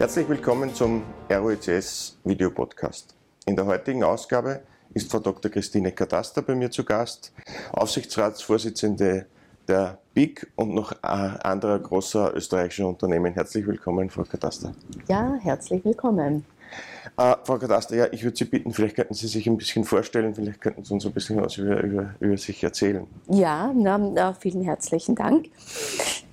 Herzlich willkommen zum ROECS Videopodcast. In der heutigen Ausgabe ist Frau Dr. Christine Kataster bei mir zu Gast, Aufsichtsratsvorsitzende der BIG und noch anderer großer österreichischer Unternehmen. Herzlich willkommen, Frau Kataster. Ja, herzlich willkommen. Äh, Frau Kataster, ja, ich würde Sie bitten, vielleicht könnten Sie sich ein bisschen vorstellen, vielleicht könnten Sie uns ein bisschen was über, über, über sich erzählen. Ja, na, vielen herzlichen Dank.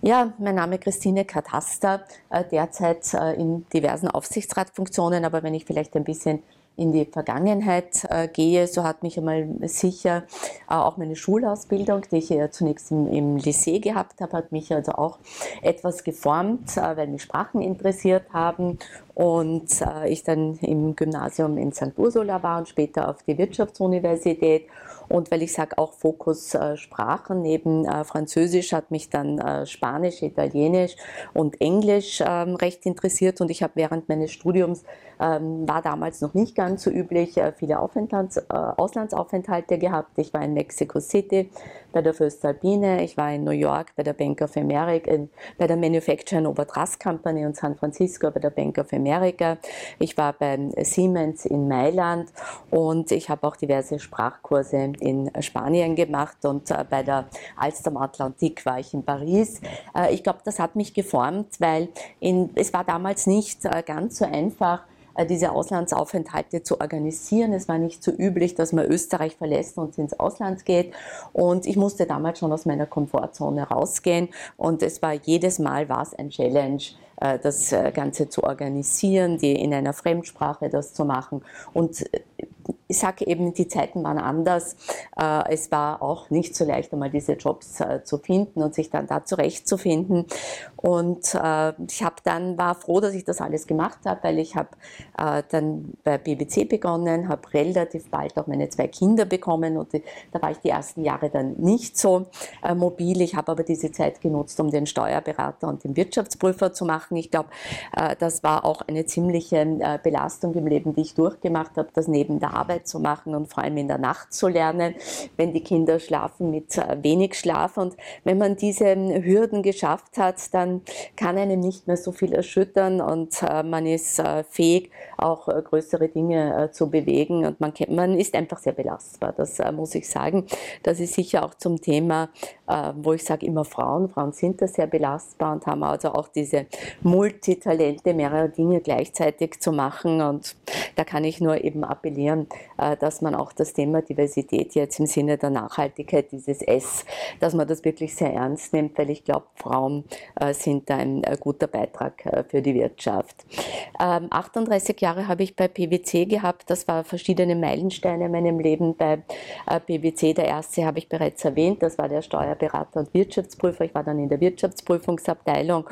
Ja, mein Name ist Christine Kataster, äh, derzeit äh, in diversen Aufsichtsratfunktionen, aber wenn ich vielleicht ein bisschen in die Vergangenheit äh, gehe, so hat mich einmal sicher äh, auch meine Schulausbildung, die ich ja zunächst im, im Lycée gehabt habe, hat mich also auch etwas geformt, äh, weil mich Sprachen interessiert haben und äh, ich dann im Gymnasium in St. Ursula war und später auf die Wirtschaftsuniversität und weil ich sage auch Fokus äh, Sprachen, neben äh, Französisch hat mich dann äh, Spanisch, Italienisch und Englisch ähm, recht interessiert und ich habe während meines Studiums, ähm, war damals noch nicht ganz so üblich, viele Auslandsaufenthalte gehabt. Ich war in Mexico City bei der Föstalpine, ich war in New York bei der Bank of America, äh, bei der Manufacturing Overtrust Company in San Francisco bei der Bank of America. Ich war bei Siemens in Mailand und ich habe auch diverse Sprachkurse in Spanien gemacht und äh, bei der Alstom Atlantik war ich in Paris. Äh, ich glaube, das hat mich geformt, weil in, es war damals nicht äh, ganz so einfach, diese Auslandsaufenthalte zu organisieren. Es war nicht so üblich, dass man Österreich verlässt und ins Ausland geht. Und ich musste damals schon aus meiner Komfortzone rausgehen. Und es war jedes Mal war ein Challenge, das Ganze zu organisieren, die in einer Fremdsprache das zu machen. Und ich sage eben, die Zeiten waren anders. Äh, es war auch nicht so leicht, einmal diese Jobs äh, zu finden und sich dann da zurechtzufinden. Und äh, ich habe dann war froh, dass ich das alles gemacht habe, weil ich habe dann bei BBC begonnen, habe relativ bald auch meine zwei Kinder bekommen und da war ich die ersten Jahre dann nicht so mobil. Ich habe aber diese Zeit genutzt, um den Steuerberater und den Wirtschaftsprüfer zu machen. Ich glaube, das war auch eine ziemliche Belastung im Leben, die ich durchgemacht habe, das neben der Arbeit zu machen und vor allem in der Nacht zu lernen, wenn die Kinder schlafen mit äh, wenig Schlaf. Und wenn man diese ähm, Hürden geschafft hat, dann kann einem nicht mehr so viel erschüttern und äh, man ist äh, fähig, auch größere Dinge zu bewegen und man, man ist einfach sehr belastbar. Das muss ich sagen. Das ist sicher auch zum Thema, wo ich sage immer Frauen. Frauen sind da sehr belastbar und haben also auch diese Multitalente, mehrere Dinge gleichzeitig zu machen. Und da kann ich nur eben appellieren, äh, dass man auch das Thema Diversität jetzt im Sinne der Nachhaltigkeit, dieses S, dass man das wirklich sehr ernst nimmt, weil ich glaube, Frauen äh, sind da ein äh, guter Beitrag für die Wirtschaft. 38 ähm, Jahre habe ich bei PwC gehabt, das war verschiedene Meilensteine in meinem Leben bei PwC. Der erste habe ich bereits erwähnt, das war der Steuerberater und Wirtschaftsprüfer. Ich war dann in der Wirtschaftsprüfungsabteilung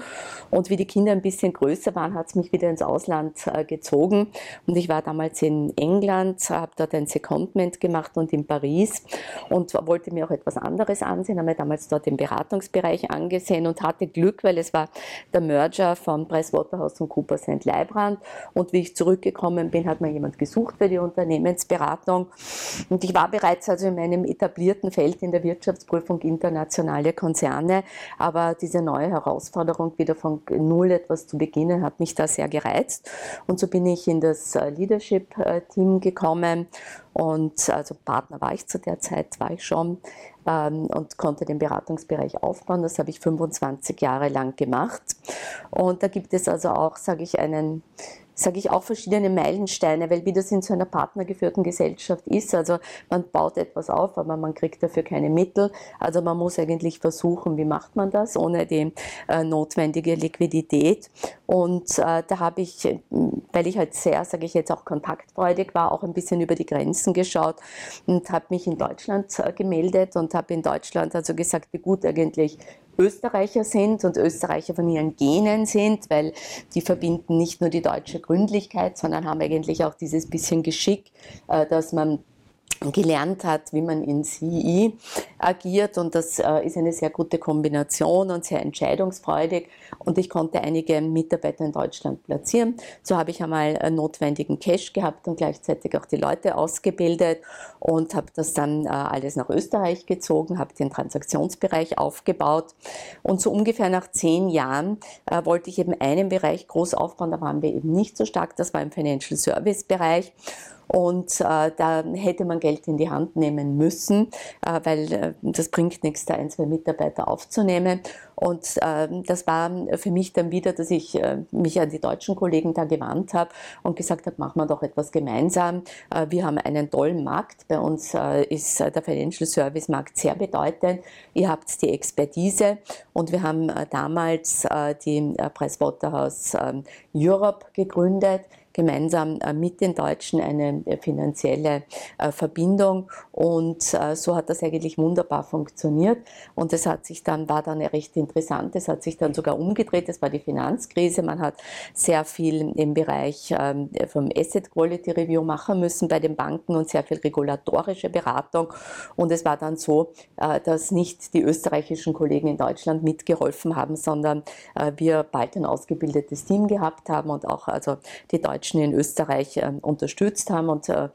und wie die Kinder ein bisschen größer waren, hat es mich wieder ins Ausland gezogen und ich war damals in England, habe dort ein Secondment gemacht und in Paris und wollte mir auch etwas anderes ansehen, habe mir damals dort den Beratungsbereich angesehen und hatte Glück, weil es war der Merger von Pricewaterhouse und Cooper St. Leibrand und wie ich zurückgekommen bin, hat mir jemand gesucht für die Unternehmensberatung und ich war bereits also in meinem etablierten Feld in der Wirtschaftsprüfung internationale Konzerne, aber diese neue Herausforderung, wieder von Null etwas zu beginnen, hat mich da sehr gereizt und so bin ich in das äh, Leadership-Team äh, gekommen und also Partner war ich zu der Zeit, war ich schon ähm, und konnte den Beratungsbereich aufbauen. Das habe ich 25 Jahre lang gemacht. Und da gibt es also auch, sage ich, einen sage ich auch verschiedene Meilensteine, weil wie das in so einer partnergeführten Gesellschaft ist, also man baut etwas auf, aber man kriegt dafür keine Mittel. Also man muss eigentlich versuchen, wie macht man das ohne die äh, notwendige Liquidität. Und äh, da habe ich, weil ich halt sehr, sage ich jetzt auch kontaktfreudig war, auch ein bisschen über die Grenzen geschaut und habe mich in Deutschland äh, gemeldet und habe in Deutschland also gesagt, wie gut eigentlich Österreicher sind und Österreicher von ihren Genen sind, weil die verbinden nicht nur die deutsche Gründlichkeit, sondern haben eigentlich auch dieses bisschen Geschick, äh, dass man gelernt hat, wie man in CI agiert. Und das äh, ist eine sehr gute Kombination und sehr entscheidungsfreudig. Und ich konnte einige Mitarbeiter in Deutschland platzieren. So habe ich einmal notwendigen Cash gehabt und gleichzeitig auch die Leute ausgebildet und habe das dann äh, alles nach Österreich gezogen, habe den Transaktionsbereich aufgebaut. Und so ungefähr nach zehn Jahren äh, wollte ich eben einen Bereich groß aufbauen, da waren wir eben nicht so stark, das war im Financial Service Bereich und äh, da hätte man Geld in die Hand nehmen müssen, äh, weil äh, das bringt nichts, da ein, zwei Mitarbeiter aufzunehmen. Und äh, das war für mich dann wieder, dass ich äh, mich an die deutschen Kollegen da gewandt habe und gesagt habe, machen wir doch etwas gemeinsam. Äh, wir haben einen tollen Markt. Bei uns äh, ist äh, der Financial Service Markt sehr bedeutend. Ihr habt die Expertise und wir haben äh, damals äh, die äh, Pricewaterhouse äh, Europe gegründet gemeinsam äh, mit den Deutschen eine äh, finanzielle äh, Verbindung. Und so hat das eigentlich wunderbar funktioniert. Und es hat sich dann, war dann recht interessant, es hat sich dann sogar umgedreht, es war die Finanzkrise, man hat sehr viel im Bereich ähm, vom Asset Quality Review machen müssen bei den Banken und sehr viel regulatorische Beratung. Und es war dann so, dass nicht die österreichischen Kollegen in Deutschland mitgeholfen haben, sondern wir bald ein ausgebildetes Team gehabt haben und auch also die Deutschen Deutschen in Österreich äh, unterstützt haben. Und äh,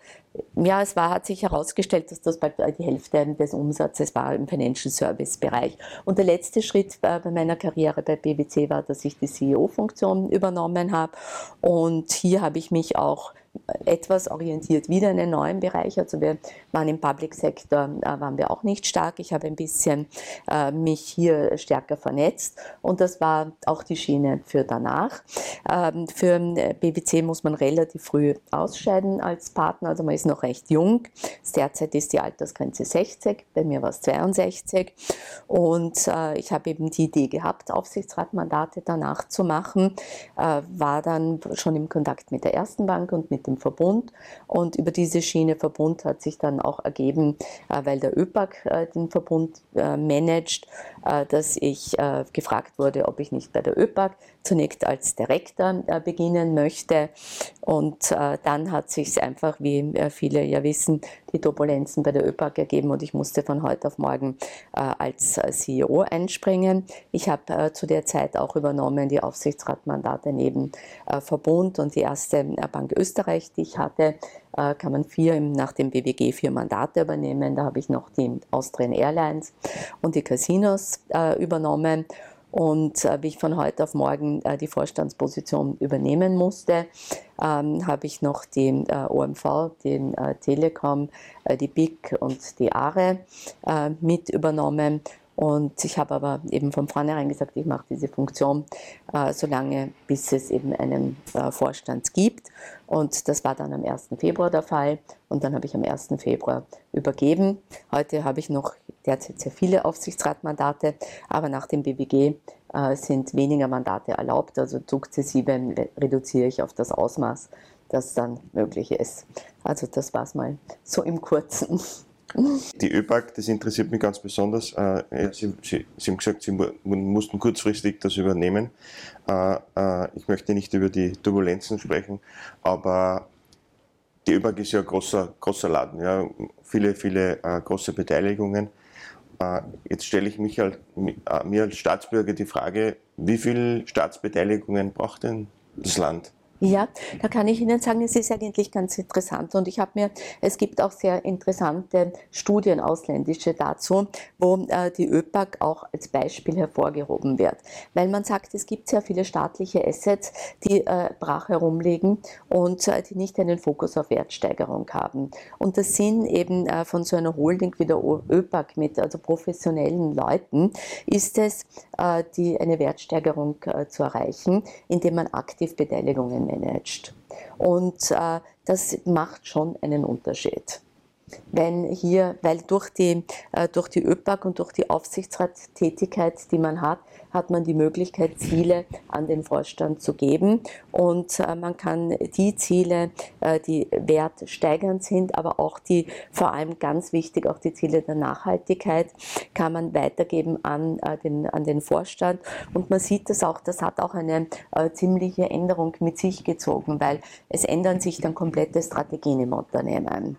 ja, es war, hat sich herausgestellt, dass das bald die Hälfte des Umsatzes war im Financial Service Bereich. Und der letzte Schritt äh, bei meiner Karriere bei BBC war, dass ich die CEO-Funktion übernommen habe. Und hier habe ich mich auch etwas orientiert wieder in einen neuen Bereich. Also wir waren im Public Sector, äh, waren wir auch nicht stark. Ich habe ein bisschen äh, mich hier stärker vernetzt und das war auch die Schiene für danach. Ähm, für BBC muss man relativ früh ausscheiden als Partner, also man ist noch recht jung. Derzeit ist die Altersgrenze 60, bei mir war es 62 und äh, ich habe eben die Idee gehabt, Aufsichtsratmandate danach zu machen, äh, war dann schon im Kontakt mit der ersten Bank und mit mit dem Verbund. Und über diese Schiene Verbund hat sich dann auch ergeben, äh, weil der ÖPAC äh, den Verbund äh, managt, dass ich gefragt wurde, ob ich nicht bei der ÖPAC zunächst als Direktor beginnen möchte. Und dann hat sich einfach, wie viele ja wissen, die Turbulenzen bei der ÖPAC ergeben und ich musste von heute auf morgen als CEO einspringen. Ich habe zu der Zeit auch übernommen die Aufsichtsratmandate neben Verbund und die erste Bank Österreich Österreich, die ich hatte, äh, kann man vier nach dem BWG vier Mandate übernehmen. Da habe ich noch die Austrian Airlines und die Casinos äh, übernommen. Und äh, wie ich von heute auf morgen die Vorstandsposition übernehmen musste, ähm, habe ich noch die OMV, die Telekom, die BIC und die ARE mit übernommen und ich habe aber eben von vornherein gesagt, ich mache diese Funktion äh, so lange, bis es eben einen äh, Vorstand gibt. Und das war dann am 1. Februar der Fall. Und dann habe ich am 1. Februar übergeben. Heute habe ich noch derzeit sehr viele Aufsichtsratmandate, aber nach dem BWG äh, sind weniger Mandate erlaubt. Also sukzessive reduziere ich auf das Ausmaß, das dann möglich ist. Also das war es mal so im Kurzen. Die ÖPAC, das interessiert mich ganz besonders. Äh, Sie, Sie, Sie haben gesagt, Sie mussten kurzfristig das übernehmen. Äh, äh, ich möchte nicht über die Turbulenzen sprechen, aber die ÖPAC ist ja ein großer, großer Laden, ja, viele, viele große Beteiligungen. Jetzt stelle ich mich halt, mir als Staatsbürger die Frage, wie viele Staatsbeteiligungen braucht denn das Land? Ja, da kann ich Ihnen sagen, es ist eigentlich ganz interessant und ich habe mir, es gibt auch sehr interessante Studien ausländische dazu, wo äh, die ÖPAC auch als Beispiel hervorgehoben wird, weil man sagt, es gibt sehr viele staatliche Assets, die äh, brach herumliegen und äh, die nicht einen Fokus auf Wertsteigerung haben. Und das Sinn eben äh, von so einer Holding wie der ÖPAC mit also professionellen Leuten ist es, äh, die eine Wertsteigerung äh, zu erreichen, indem man aktiv Beteiligungen managt. Und äh, das macht schon einen Unterschied wenn hier, weil durch die, äh, durch die ÖPAC und durch die Aufsichtsratstätigkeit, die man hat, hat man die Möglichkeit, Ziele an den Vorstand zu geben. Und äh, man kann die Ziele, äh, die wertsteigernd sind, aber auch die, vor allem ganz wichtig, auch die Ziele der Nachhaltigkeit, kann man weitergeben an, den, an den Vorstand. Und man sieht das auch, das hat auch eine ziemliche Änderung mit sich gezogen, weil es ändern sich dann komplette Strategien im Unternehmen.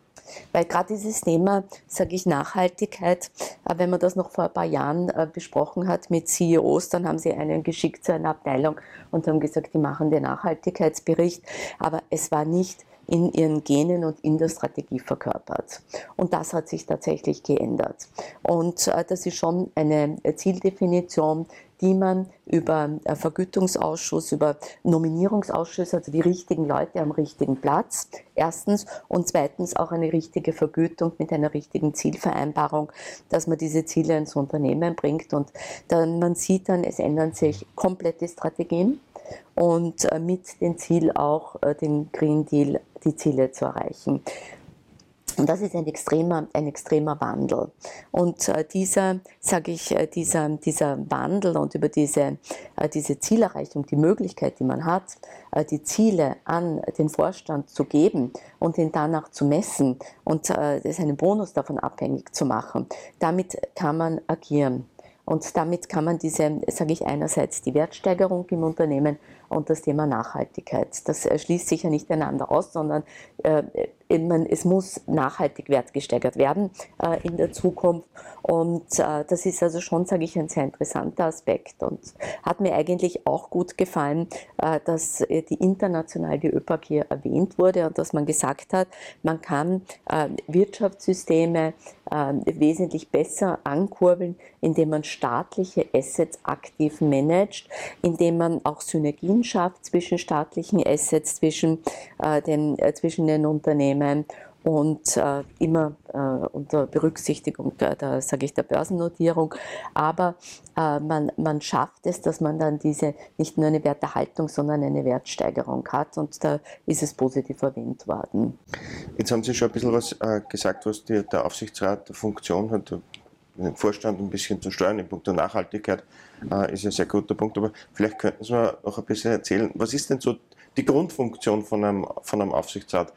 Weil gerade dieses Thema, sage ich, Nachhaltigkeit, äh, wenn man das noch vor ein paar Jahren äh, besprochen hat mit CEOs, dann haben sie einen geschickt zu einer Abteilung und haben gesagt, die machen den Nachhaltigkeitsbericht, aber es war nicht in ihren Genen und in der Strategie verkörpert. Und das hat sich tatsächlich geändert. Und äh, das ist schon eine Zieldefinition, die man über Vergütungsausschuss, über Nominierungsausschuss, also die richtigen Leute am richtigen Platz, erstens, und zweitens auch eine richtige Vergütung mit einer richtigen Zielvereinbarung, dass man diese Ziele ins Unternehmen bringt. Und dann, man sieht dann, es ändern sich komplette Strategien und äh, mit dem Ziel auch äh, den Green Deal die Ziele zu erreichen. Und das ist ein extremer, ein extremer Wandel. Und äh, dieser, sage ich, äh, dieser, dieser Wandel und über diese, äh, diese Zielerreichung, die Möglichkeit, die man hat, die Ziele an den Vorstand zu geben und ihn danach zu messen und äh, einen Bonus davon abhängig zu machen, damit kann man agieren. Und damit kann man diese, sage ich einerseits, die Wertsteigerung im Unternehmen und das Thema Nachhaltigkeit. Das schließt sich ja nicht einander aus, sondern äh, es muss nachhaltig wertgesteigert werden äh, in der Zukunft. Und äh, das ist also schon, sage ich, ein sehr interessanter Aspekt. Und hat mir eigentlich auch gut gefallen, äh, dass die international die ÖPAC hier erwähnt wurde und dass man gesagt hat, man kann äh, Wirtschaftssysteme äh, wesentlich besser ankurbeln, indem man staatliche Assets aktiv managt, indem man auch Synergien schafft zwischen staatlichen Assets, zwischen, äh, den, zwischen den Unternehmen und äh, immer äh, unter Berücksichtigung der, der sage ich, der Börsennotierung. Aber äh, man, man schafft es, dass man dann diese nicht nur eine Werterhaltung, sondern eine Wertsteigerung hat und da ist es positiv erwähnt worden. Jetzt haben Sie schon ein bisschen was äh, gesagt, was die, der Aufsichtsrat Funktion hat, den Vorstand ein bisschen zu steuern in puncto Nachhaltigkeit, äh, ist ein sehr guter Punkt. Aber vielleicht könnten Sie mir noch ein bisschen erzählen, was ist denn so die Grundfunktion von einem, von einem Aufsichtsrat?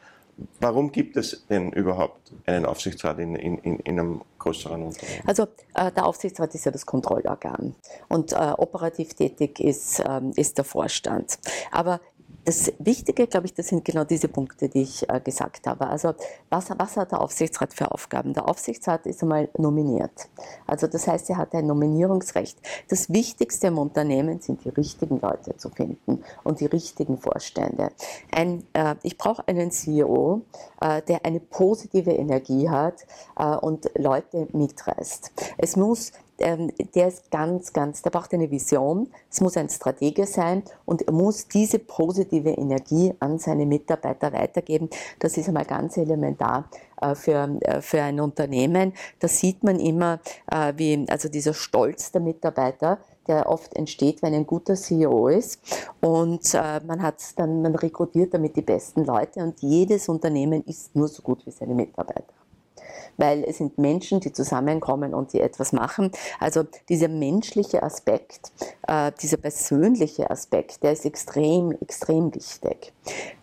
Warum gibt es denn überhaupt einen Aufsichtsrat in, in, in einem größeren Unternehmen? Also äh, der Aufsichtsrat ist ja das Kontrollorgan und äh, operativ tätig ist, ähm, ist der Vorstand. Aber das Wichtige, glaube ich, das sind genau diese Punkte, die ich äh, gesagt habe. Also was, was, hat der Aufsichtsrat für Aufgaben? Der Aufsichtsrat ist einmal nominiert. Also das heißt, er hat ein Nominierungsrecht. Das Wichtigste im Unternehmen sind die richtigen Leute zu finden und die richtigen Vorstände. Ein, äh, ich brauche einen CEO, äh, der eine positive Energie hat äh, und Leute mitreißt. Es muss ähm, der ist ganz, ganz, der braucht eine Vision, es muss ein Stratege sein und er muss diese positive Energie an seine Mitarbeiter weitergeben. Das ist einmal ganz elementar äh, für, äh, für ein Unternehmen. Da sieht man immer, äh, wie, also dieser Stolz der Mitarbeiter, der oft entsteht, wenn ein guter CEO ist. Und man hat dann, man rekrutiert damit die besten Leute und jedes Unternehmen ist nur so gut wie seine Mitarbeiter weil es sind Menschen, die zusammenkommen und die etwas machen. Also dieser menschliche Aspekt, äh, dieser persönliche Aspekt, der ist extrem, extrem wichtig.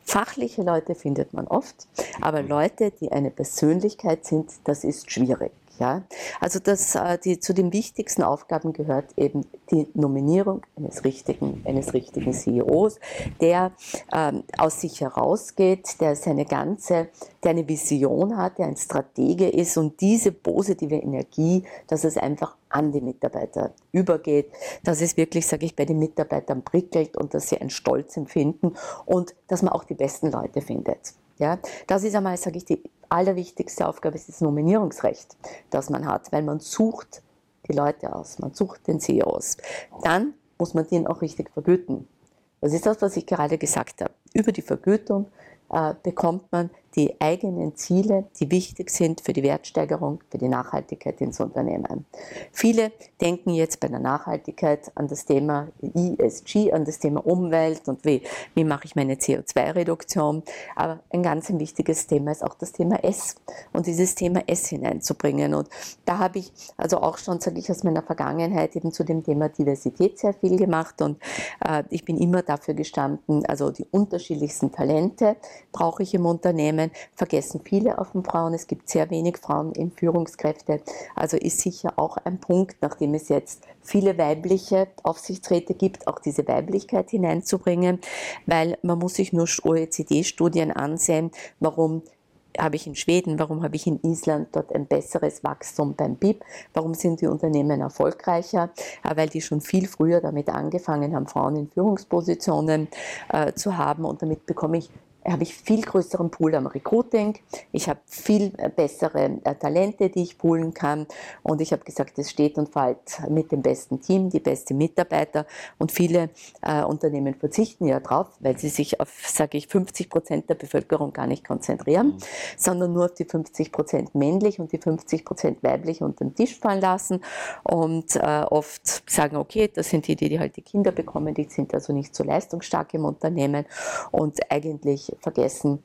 Fachliche Leute findet man oft, aber Leute, die eine Persönlichkeit sind, das ist schwierig. Ja? Also das, äh, die, zu den wichtigsten Aufgaben gehört eben die Nominierung eines richtigen, eines richtigen CEOs, der ähm, aus sich herausgeht, der seine ganze, der eine Vision hat, der ein Stratege ist und diese positive Energie, dass es einfach an die Mitarbeiter übergeht, dass es wirklich, sage ich, bei den Mitarbeitern prickelt und dass sie einen Stolz empfinden und dass man auch die besten Leute findet. Ja, das ist einmal, sage ich, die allerwichtigste Aufgabe ist das Nominierungsrecht, das man hat, weil man sucht die Leute aus, man sucht den CEO aus. Dann muss man den auch richtig vergüten. Das ist das, was ich gerade gesagt habe. Über die Vergütung äh, bekommt man die eigenen Ziele, die wichtig sind für die Wertsteigerung, für die Nachhaltigkeit ins Unternehmen. Viele denken jetzt bei der Nachhaltigkeit an das Thema ESG, an das Thema Umwelt und wie, wie mache ich meine CO2-Reduktion. Aber ein ganz wichtiges Thema ist auch das Thema S und dieses Thema S hineinzubringen. Und da habe ich also auch schon, sage ich, aus meiner Vergangenheit eben zu dem Thema Diversität sehr viel gemacht und äh, ich bin immer dafür gestanden, also die unterschiedlichsten Talente brauche ich im Unternehmen Unternehmen vergessen viele auf den Frauen. Es gibt sehr wenig Frauen in Führungskräfte. Also ist sicher auch ein Punkt, nachdem es jetzt viele weibliche Aufsichtsräte gibt, auch diese Weiblichkeit hineinzubringen, weil man muss sich nur OECD-Studien ansehen, warum habe ich in Schweden, warum habe ich in Island dort ein besseres Wachstum beim BIP, warum sind die Unternehmen erfolgreicher, äh, weil die schon viel früher damit angefangen haben, Frauen in Führungspositionen äh, zu haben und damit bekomme ich habe ich viel größeren Pool am Recruiting, ich habe viel äh, bessere äh, Talente, die ich poolen kann. Und ich habe gesagt, es steht und fällt mit dem besten Team, die besten Mitarbeiter. Und viele äh, Unternehmen verzichten ja drauf, weil sie sich auf, sage ich, 50 Prozent der Bevölkerung gar nicht konzentrieren, mhm. sondern nur auf die 50 Prozent männlich und die 50 Prozent weiblich unter den Tisch fallen lassen. Und äh, oft sagen, okay, das sind die, die halt die Kinder bekommen, die sind also nicht so leistungsstark im Unternehmen. Und eigentlich vergessen,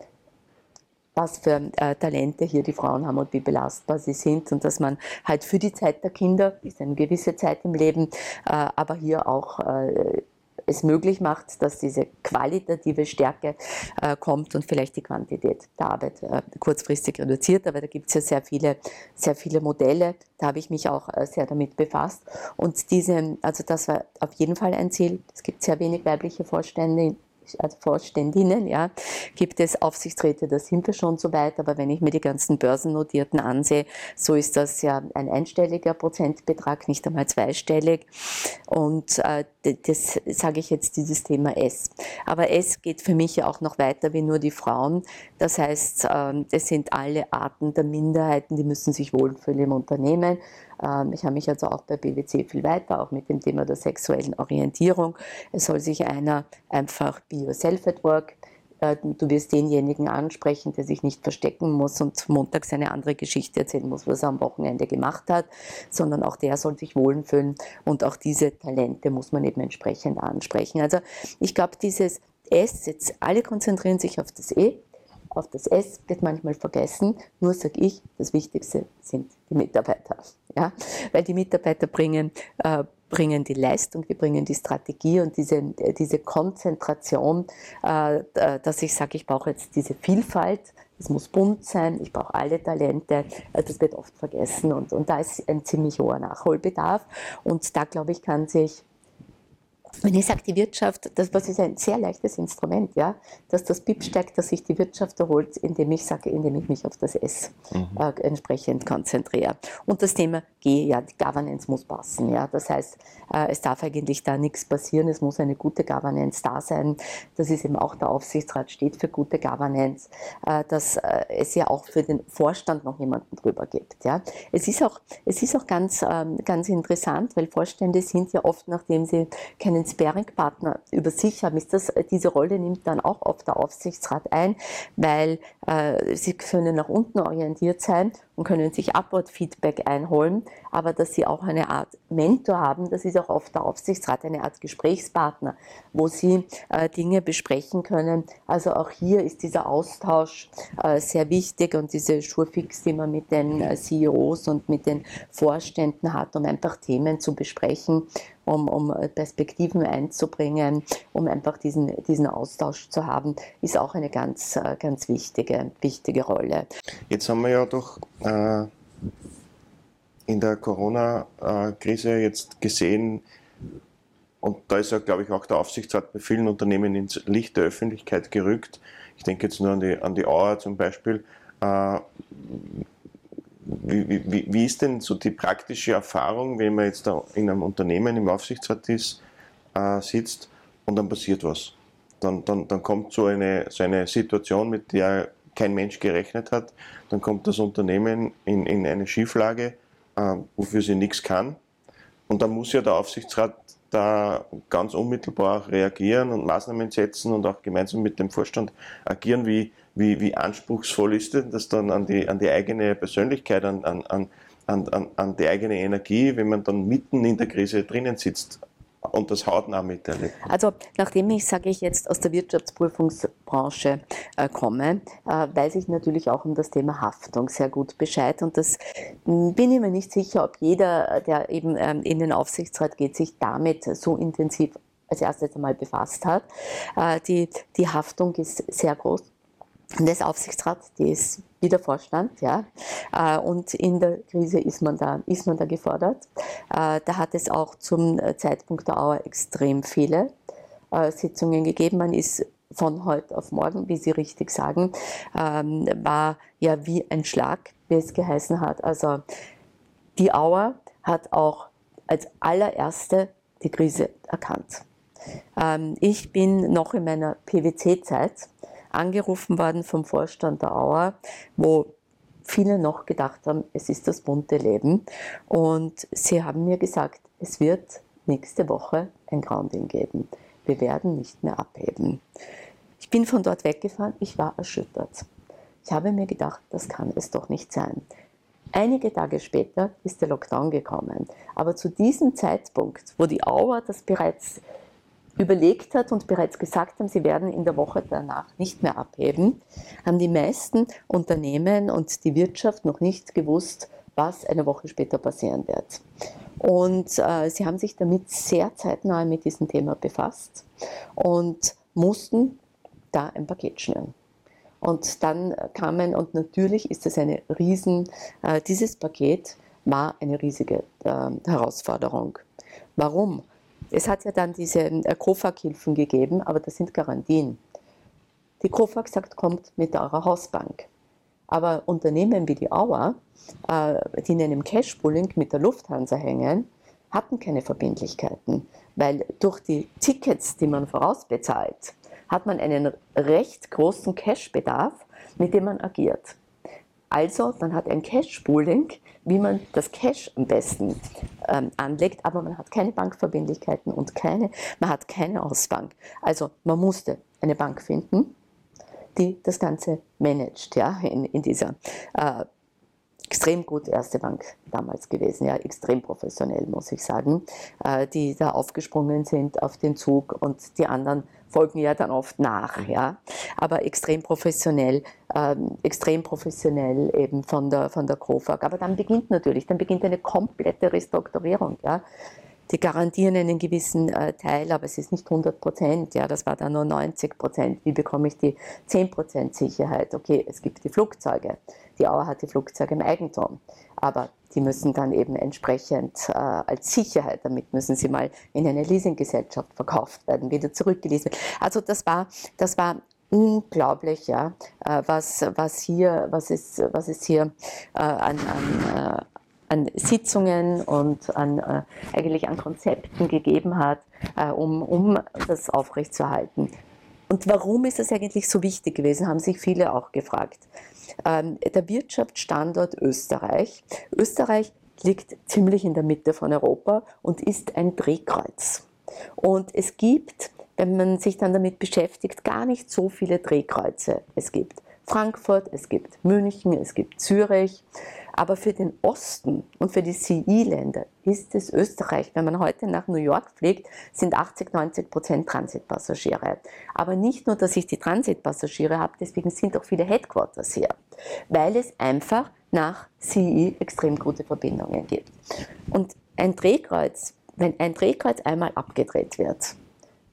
was für äh, Talente hier die Frauen haben und wie belastbar sie sind und dass man halt für die Zeit der Kinder, ist eine gewisse Zeit im Leben, äh, aber hier auch äh, es möglich macht, dass diese qualitative Stärke äh, kommt und vielleicht die Quantität der Arbeit äh, kurzfristig reduziert. Aber da gibt es ja sehr viele, sehr viele Modelle. Da habe ich mich auch äh, sehr damit befasst. Und diese, also das war auf jeden Fall ein Ziel. Es gibt sehr wenig weibliche Vorstände also Vorständinnen, ja, gibt es Aufsichtsräte, da sind wir schon so weit, aber wenn ich mir die ganzen Börsennotierten ansehe, so ist das ja ein einstelliger Prozentbetrag, nicht einmal zweistellig. Und äh, das sage ich jetzt dieses Thema S. Aber S geht für mich ja auch noch weiter wie nur die Frauen. Das heißt, äh, es sind alle Arten der Minderheiten, die müssen sich wohlfühlen im Unternehmen. Ähm, ich habe mich also auch bei BWC viel weiter, auch mit dem Thema der sexuellen Orientierung. Es soll sich einer einfach be yourself at work äh, Du wirst denjenigen ansprechen, der sich nicht verstecken muss und montags eine andere Geschichte erzählen muss, was er am Wochenende gemacht hat, sondern auch der soll sich wohlfühlen und auch diese Talente muss man eben entsprechend ansprechen. Also ich glaube, dieses S, jetzt alle konzentrieren sich auf das E, auf das S wird manchmal vergessen. Nur sage ich, das Wichtigste sind die Mitarbeiter. Ja? Weil die Mitarbeiter bringen, äh, bringen die Leistung, die bringen die Strategie und diese, diese Konzentration, äh, dass ich sage, ich brauche jetzt diese Vielfalt, es muss bunt sein, ich brauche alle Talente, äh, das wird oft vergessen und, und da ist ein ziemlich hoher Nachholbedarf und da glaube ich, kann sich wenn ich sage, die Wirtschaft, das was ist ein sehr leichtes Instrument, ja, dass das BIP stärkt, dass sich die Wirtschaft erholt, indem ich sage, indem ich mich auf das S mhm. äh, entsprechend konzentriere. Und das Thema G, ja, die Governance muss passen, ja. Das heißt, äh, es darf eigentlich da nichts passieren, es muss eine gute Governance da sein. Das ist eben auch der Aufsichtsrat steht für gute Governance, äh, dass äh, es ja auch für den Vorstand noch jemanden drüber gibt, ja. Es ist auch, es ist auch ganz, ähm, ganz interessant, weil Vorstände sind ja oft, nachdem sie keinen Sparing-Partner über sich haben, ist das, diese Rolle nimmt dann auch oft der Aufsichtsrat ein, weil sie können nach unten orientiert sein und können sich Upward-Feedback einholen, aber dass sie auch eine Art Mentor haben, das ist auch oft der Aufsichtsrat, eine Art Gesprächspartner, wo sie äh, Dinge besprechen können. Also auch hier ist dieser Austausch äh, sehr wichtig und diese Schurfix, die man mit den äh, CEOs und mit den Vorständen hat, um einfach Themen zu besprechen um, um Perspektiven einzubringen, um einfach diesen, diesen Austausch zu haben, ist auch eine ganz, äh, ganz wichtige, wichtige Rolle. Jetzt haben wir ja doch äh, in der Corona-Krise jetzt gesehen, und da ist ja, glaube ich, auch der Aufsichtsrat bei vielen Unternehmen ins Licht der Öffentlichkeit gerückt. Ich denke jetzt nur an die, an die Auer zum Beispiel. Äh, wie, wie, wie ist denn so die praktische Erfahrung, wenn man jetzt da in einem Unternehmen im Aufsichtsrat ist, äh, sitzt und dann passiert was? Dann, dann, dann kommt so eine, so eine Situation, mit der kein Mensch gerechnet hat. Dann kommt das Unternehmen in, in eine Schieflage, äh, wofür sie nichts kann. Und dann muss ja der Aufsichtsrat da ganz unmittelbar reagieren und Maßnahmen setzen und auch gemeinsam mit dem Vorstand agieren. Wie, wie, wie anspruchsvoll ist denn das dann an die, an die eigene Persönlichkeit, an, an, an, an, an die eigene Energie, wenn man dann mitten in der Krise drinnen sitzt? und das hautnah miterlebt. Also nachdem ich, sage ich jetzt, aus der Wirtschaftsprüfungsbranche äh, komme, äh, weiß ich natürlich auch um das Thema Haftung sehr gut Bescheid und das hm, bin ich mir nicht sicher, ob jeder, der eben ähm, in den Aufsichtsrat geht, sich damit so intensiv als erstes einmal befasst hat. Äh, die, die Haftung ist sehr groß des Aufsichtsrats, die ist wieder Vorstand, ja. Äh, und in der Krise ist man da, ist man da gefordert. Äh, da hat es auch zum Zeitpunkt der Auer extrem viele äh, Sitzungen gegeben. Man ist von heute auf morgen, wie Sie richtig sagen, ähm, war ja wie ein Schlag, wie es geheißen hat. Also die Auer hat auch als allererste die Krise erkannt. Ähm, ich bin noch in meiner PwC-Zeit angerufen worden vom Vorstand der Auer, wo viele noch gedacht haben, es ist das bunte Leben. Und sie haben mir gesagt, es wird nächste Woche ein Grounding geben. Wir werden nicht mehr abheben. Ich bin von dort weggefahren, ich war erschüttert. Ich habe mir gedacht, das kann es doch nicht sein. Einige Tage später ist der Lockdown gekommen. Aber zu diesem Zeitpunkt, wo die Auer das bereits überlegt hat und bereits gesagt haben, sie werden in der Woche danach nicht mehr abheben, haben die meisten Unternehmen und die Wirtschaft noch nicht gewusst, was eine Woche später passieren wird. Und äh, sie haben sich damit sehr zeitnah mit diesem Thema befasst und mussten da ein Paket schnüren. Und dann kamen, und natürlich ist es eine riesen, äh, dieses Paket war eine riesige äh, Herausforderung. Warum? Es hat ja dann diese äh, COFAG-Hilfen gegeben, aber das sind Garantien. Die COFAG sagt, kommt mit eurer Hausbank. Aber Unternehmen wie die Auer, äh, die in einem Cash-Pooling mit der Lufthansa hängen, hatten keine Verbindlichkeiten, weil durch die Tickets, die man vorausbezahlt, hat man einen recht großen Cash-Bedarf, mit dem man agiert. Also, man hat ein Cash-Pooling, wie man das Cash am besten ähm, anlegt, aber man hat keine Bankverbindlichkeiten und keine, man hat keine Ausbank. Also, man musste eine Bank finden, die das Ganze managt, ja, in, in dieser äh, extrem gut erste Bank damals gewesen, ja, extrem professionell, muss ich sagen, äh, die da aufgesprungen sind auf den Zug und die anderen folgen ja dann oft nach, ja, aber extrem professionell, ähm, extrem professionell eben von der, von der COFAG. Aber dann beginnt natürlich, dann beginnt eine komplette Restrukturierung, ja. Die garantieren einen gewissen äh, Teil, aber es ist nicht 100 Prozent. Ja, das war dann nur 90 Prozent. Wie bekomme ich die 10 Prozent Sicherheit? Okay, es gibt die Flugzeuge. Die Auer hat die Flugzeuge im Eigentum. Aber die müssen dann eben entsprechend äh, als Sicherheit, damit müssen sie mal in eine Leasinggesellschaft verkauft werden, wieder zurückgeleast werden. Also das war, das war unglaublich, ja, äh, was, was hier, was es, was es hier äh, an, an, äh, an Sitzungen und an, äh, eigentlich an Konzepten gegeben hat, äh, um, um das aufrechtzuerhalten. Und warum ist das eigentlich so wichtig gewesen, haben sich viele auch gefragt. Ähm, der Wirtschaftsstandort Österreich. Österreich liegt ziemlich in der Mitte von Europa und ist ein Drehkreuz. Und es gibt, wenn man sich dann damit beschäftigt, gar nicht so viele Drehkreuze. Es gibt Frankfurt, es gibt München, es gibt Zürich. Aber für den Osten und für die CI-Länder ist es Österreich. Wenn man heute nach New York fliegt, sind 80, 90 Prozent Transitpassagiere. Aber nicht nur, dass ich die Transitpassagiere habe, deswegen sind auch viele Headquarters hier, weil es einfach nach CI extrem gute Verbindungen gibt. Und ein Drehkreuz, wenn ein Drehkreuz einmal abgedreht wird,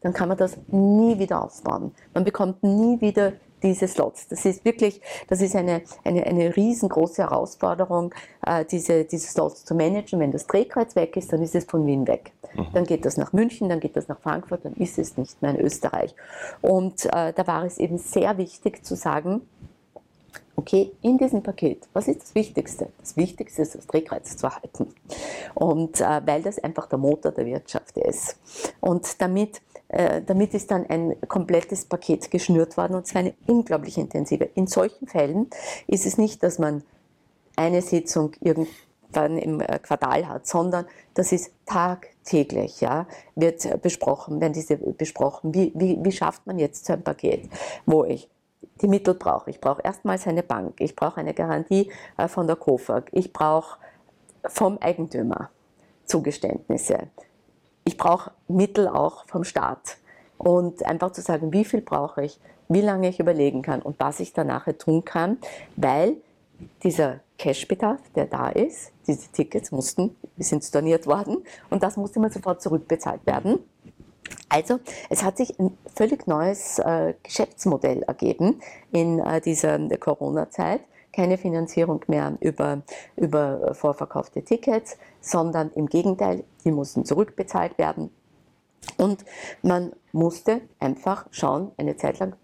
dann kann man das nie wieder aufbauen. Man bekommt nie wieder diese Slots. Das ist wirklich, das ist eine, eine, eine riesengroße Herausforderung, äh, diese, diese Slots zu managen. Wenn das Drehkreuz weg ist, dann ist es von Wien weg. Mhm. Dann geht das nach München, dann geht das nach Frankfurt, dann ist es nicht mehr in Österreich. Und äh, da war es eben sehr wichtig zu sagen, okay, in diesem Paket, was ist das Wichtigste? Das Wichtigste ist, das Drehkreuz zu halten. Und äh, weil das einfach der Motor der Wirtschaft ist. Und damit äh, damit ist dann ein komplettes Paket geschnürt worden und zwar eine unglaublich intensive. In solchen Fällen ist es nicht, dass man eine Sitzung irgendwann im äh, Quartal hat, sondern das ist tagtäglich, ja, wird besprochen, werden diese besprochen, wie, wie, wie schafft man jetzt so ein Paket, wo ich die Mittel brauche. Ich brauche erstmals eine Bank, ich brauche eine Garantie äh, von der KOFAG, ich brauche vom Eigentümer Zugeständnisse ich brauche Mittel auch vom Staat. Und einfach zu sagen, wie viel brauche ich, wie lange ich überlegen kann und was ich danach tun kann, weil dieser Cashbedarf, der da ist, diese Tickets mussten, sind storniert worden und das musste mal sofort zurückbezahlt werden. Also es hat sich ein völlig neues äh, Geschäftsmodell ergeben in äh, dieser Corona-Zeit keine Finanzierung mehr über, über vorverkaufte Tickets, sondern im Gegenteil, die mussten zurückbezahlt werden. Und man musste einfach schauen, eine Zeit lang,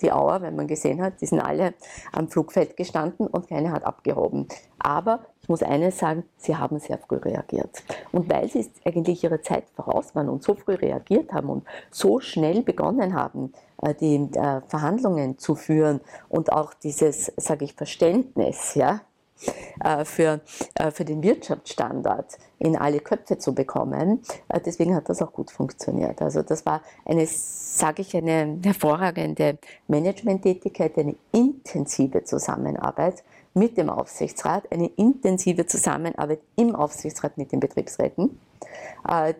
die Auer, wenn man gesehen hat, die sind alle am Flugfeld gestanden und keiner hat abgehoben. Aber ich muss eines sagen, sie haben sehr früh reagiert. Und weil sie eigentlich ihrer Zeit voraus waren und so früh reagiert haben und so schnell begonnen haben, äh, die äh, Verhandlungen zu führen und auch dieses, sage ich, Verständnis, ja, für, für den Wirtschaftsstandard in alle Köpfe zu bekommen. Deswegen hat das auch gut funktioniert. Also das war eine, sage ich, eine hervorragende Managementtätigkeit, eine intensive Zusammenarbeit mit dem Aufsichtsrat, eine intensive Zusammenarbeit im Aufsichtsrat mit den Betriebsräten,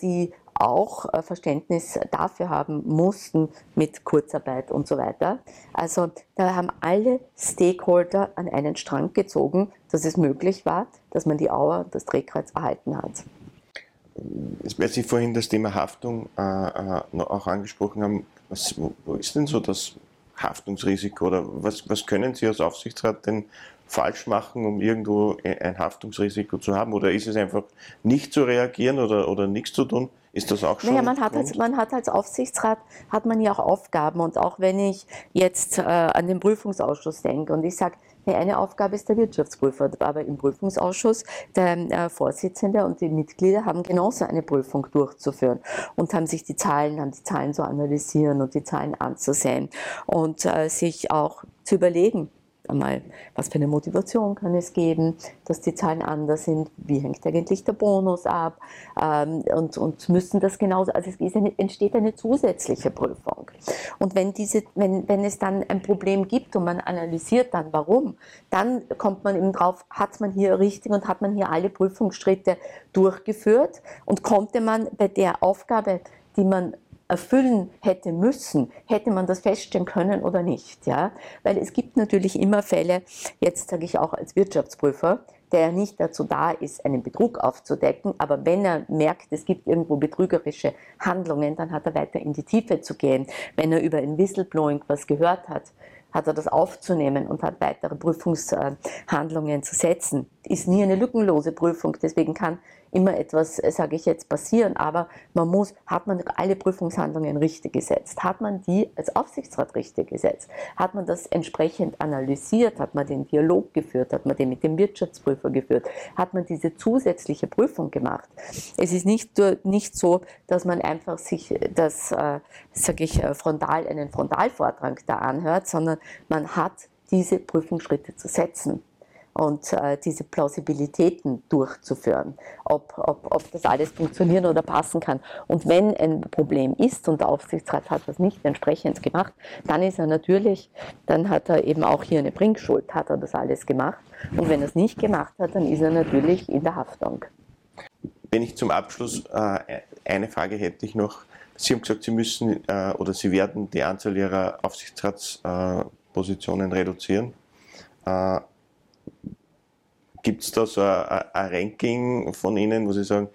die auch äh, Verständnis dafür haben mussten mit Kurzarbeit und so weiter. Also da haben alle Stakeholder an einen Strang gezogen, dass es möglich war, dass man die Auer das Drehkreuz erhalten hat. Weil Sie vorhin das Thema Haftung äh, äh auch angesprochen haben, was, wo ist denn so das Haftungsrisiko oder was, was können Sie als Aufsichtsrat denn falsch machen, um irgendwo ein Haftungsrisiko zu haben? Oder ist es einfach nicht zu reagieren oder, oder nichts zu tun? Ist das auch schon? Naja, man hat, als, man hat als Aufsichtsrat hat man ja auch Aufgaben und auch wenn ich jetzt äh, an den Prüfungsausschuss denke und ich sage, eine Aufgabe ist der Wirtschaftsprüfer, aber im Prüfungsausschuss der äh, Vorsitzende und die Mitglieder haben genauso eine Prüfung durchzuführen und haben sich die Zahlen, haben die Zahlen zu analysieren und die Zahlen anzusehen und äh, sich auch zu überlegen, einmal, was für eine Motivation kann es geben, dass die Zahlen anders sind, wie hängt eigentlich der Bonus ab ähm, und, und müssen das genauso, also es eine, entsteht eine zusätzliche Prüfung. Und wenn, diese, wenn, wenn es dann ein Problem gibt und man analysiert dann, warum, dann kommt man eben drauf, hat man hier richtig und hat man hier alle Prüfungsschritte durchgeführt und konnte man bei der Aufgabe, die man erfüllen hätte müssen, hätte man das feststellen können oder nicht. Ja? Weil es gibt natürlich immer Fälle, jetzt sage ich auch als Wirtschaftsprüfer, der nicht dazu da ist, einen Betrug aufzudecken, aber wenn er merkt, es gibt irgendwo betrügerische Handlungen, dann hat er weiter in die Tiefe zu gehen. Wenn er über ein Whistleblowing was gehört hat, hat er das aufzunehmen und hat weitere Prüfungshandlungen zu setzen. Ist nie eine lückenlose Prüfung, deswegen kann immer etwas, äh, sage ich jetzt, passieren, aber man muss, hat man alle Prüfungshandlungen richtig gesetzt? Hat man die als Aufsichtsrat richtig gesetzt? Hat man das entsprechend analysiert? Hat man den Dialog geführt? Hat man den mit dem Wirtschaftsprüfer geführt? Hat man diese zusätzliche Prüfung gemacht? Es ist nicht, nicht so, dass man einfach sich das, äh, sage ich, äh, frontal, einen Frontalvortrag da anhört, sondern man hat diese Prüfungsschritte zu setzen und äh, diese Plausibilitäten durchzuführen, ob, ob, ob das alles funktionieren oder passen kann. Und wenn ein Problem ist und der Aufsichtsrat hat das nicht entsprechend gemacht, dann ist er natürlich, dann hat er eben auch hier eine Bringschuld, hat er das alles gemacht. Und wenn er es nicht gemacht hat, dann ist er natürlich in der Haftung. Wenn ich zum Abschluss äh, eine Frage hätte ich noch. Sie haben gesagt, Sie müssen äh, oder Sie werden die Anzahl Ihrer Aufsichtsratspositionen reduzieren. Äh, Gibt es da so ein, ein, Ranking von Ihnen, wo Sie sagen,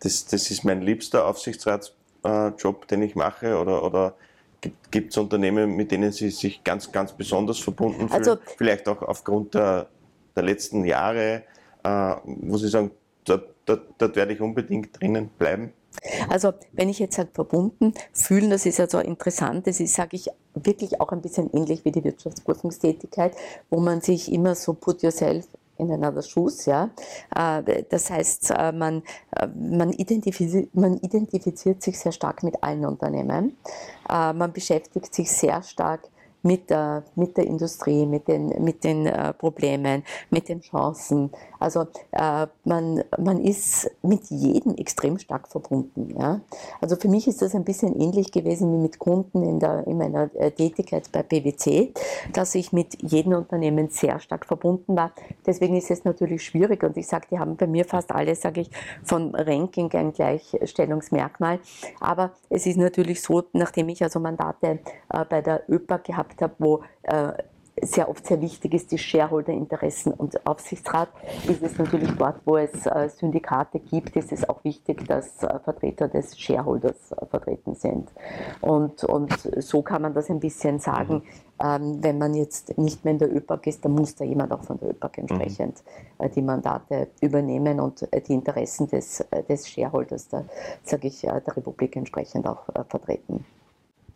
das, das ist mein liebster Aufsichtsratsjob, den ich mache? Oder, oder gibt es Unternehmen, mit denen Sie sich ganz, ganz besonders verbunden fühlen? Also, Vielleicht auch aufgrund der, der letzten Jahre, äh, wo Sie sagen, dort, dort, dort werde ich unbedingt drinnen bleiben? Also wenn ich jetzt sage verbunden fühlen, das ist ja so interessant, das ist, sage ich, wirklich auch ein bisschen ähnlich wie die Wirtschaftsprüfungstätigkeit, wo man sich immer so put yourself in another shoes, ja. Äh, das heißt, äh, man, äh, man, identifiziert, man identifiziert sich sehr stark mit allen Unternehmen. Man beschäftigt sich sehr stark mit der, mit der Industrie, mit den, mit den Problemen, mit den Chancen. Also äh, man, man ist mit jedem extrem stark verbunden. Ja? Also für mich ist das ein bisschen ähnlich gewesen wie mit Kunden in, der, in meiner äh, Tätigkeit bei PwC, dass ich mit jedem Unternehmen sehr stark verbunden war. Deswegen ist es natürlich schwierig und ich sage, die haben bei mir fast alle, sage ich, von Ranking ein Gleichstellungsmerkmal. Aber es ist natürlich so, nachdem ich also Mandate äh, bei der ÖPA gehabt habe, wo äh, sehr oft sehr wichtig ist, die Shareholder-Interessen und Aufsichtsrat, ist es natürlich dort, wo es äh, Syndikate gibt, ist es auch wichtig, dass äh, Vertreter des Shareholders äh, vertreten sind. Und, und so kann man das ein bisschen sagen. Mhm. Ähm, wenn man jetzt nicht mehr in der ÖPAC ist, dann muss da jemand auch von der ÖPAC entsprechend mhm. die Mandate übernehmen und die Interessen des, des Shareholders, der, sage ich, der Republik entsprechend auch vertreten.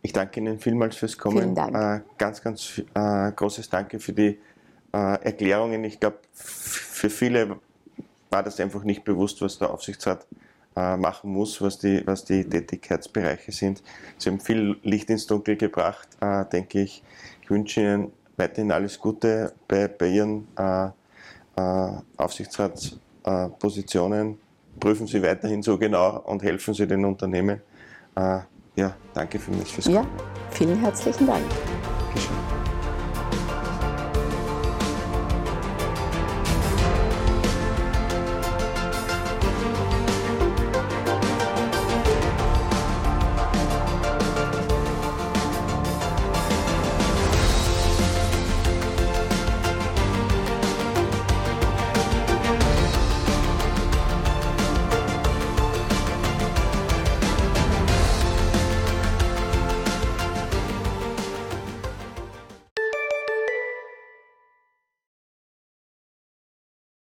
Ich danke Ihnen vielmals fürs Kommen. Vielen Dank. Äh, ganz, ganz äh, großes Danke für die äh, Erklärungen. Ich glaube, für viele war das einfach nicht bewusst, was der Aufsichtsrat machen muss, was die, was die Tätigkeitsbereiche sind. Sie haben viel Licht ins Dunkel gebracht, denke ich. Ich wünsche Ihnen weiterhin alles Gute bei, bei Ihren Aufsichtsratspositionen. Prüfen Sie weiterhin so genau und helfen Sie den Unternehmen. Ja, danke vielmals fürs Kommen. Ja, vielen herzlichen Dank.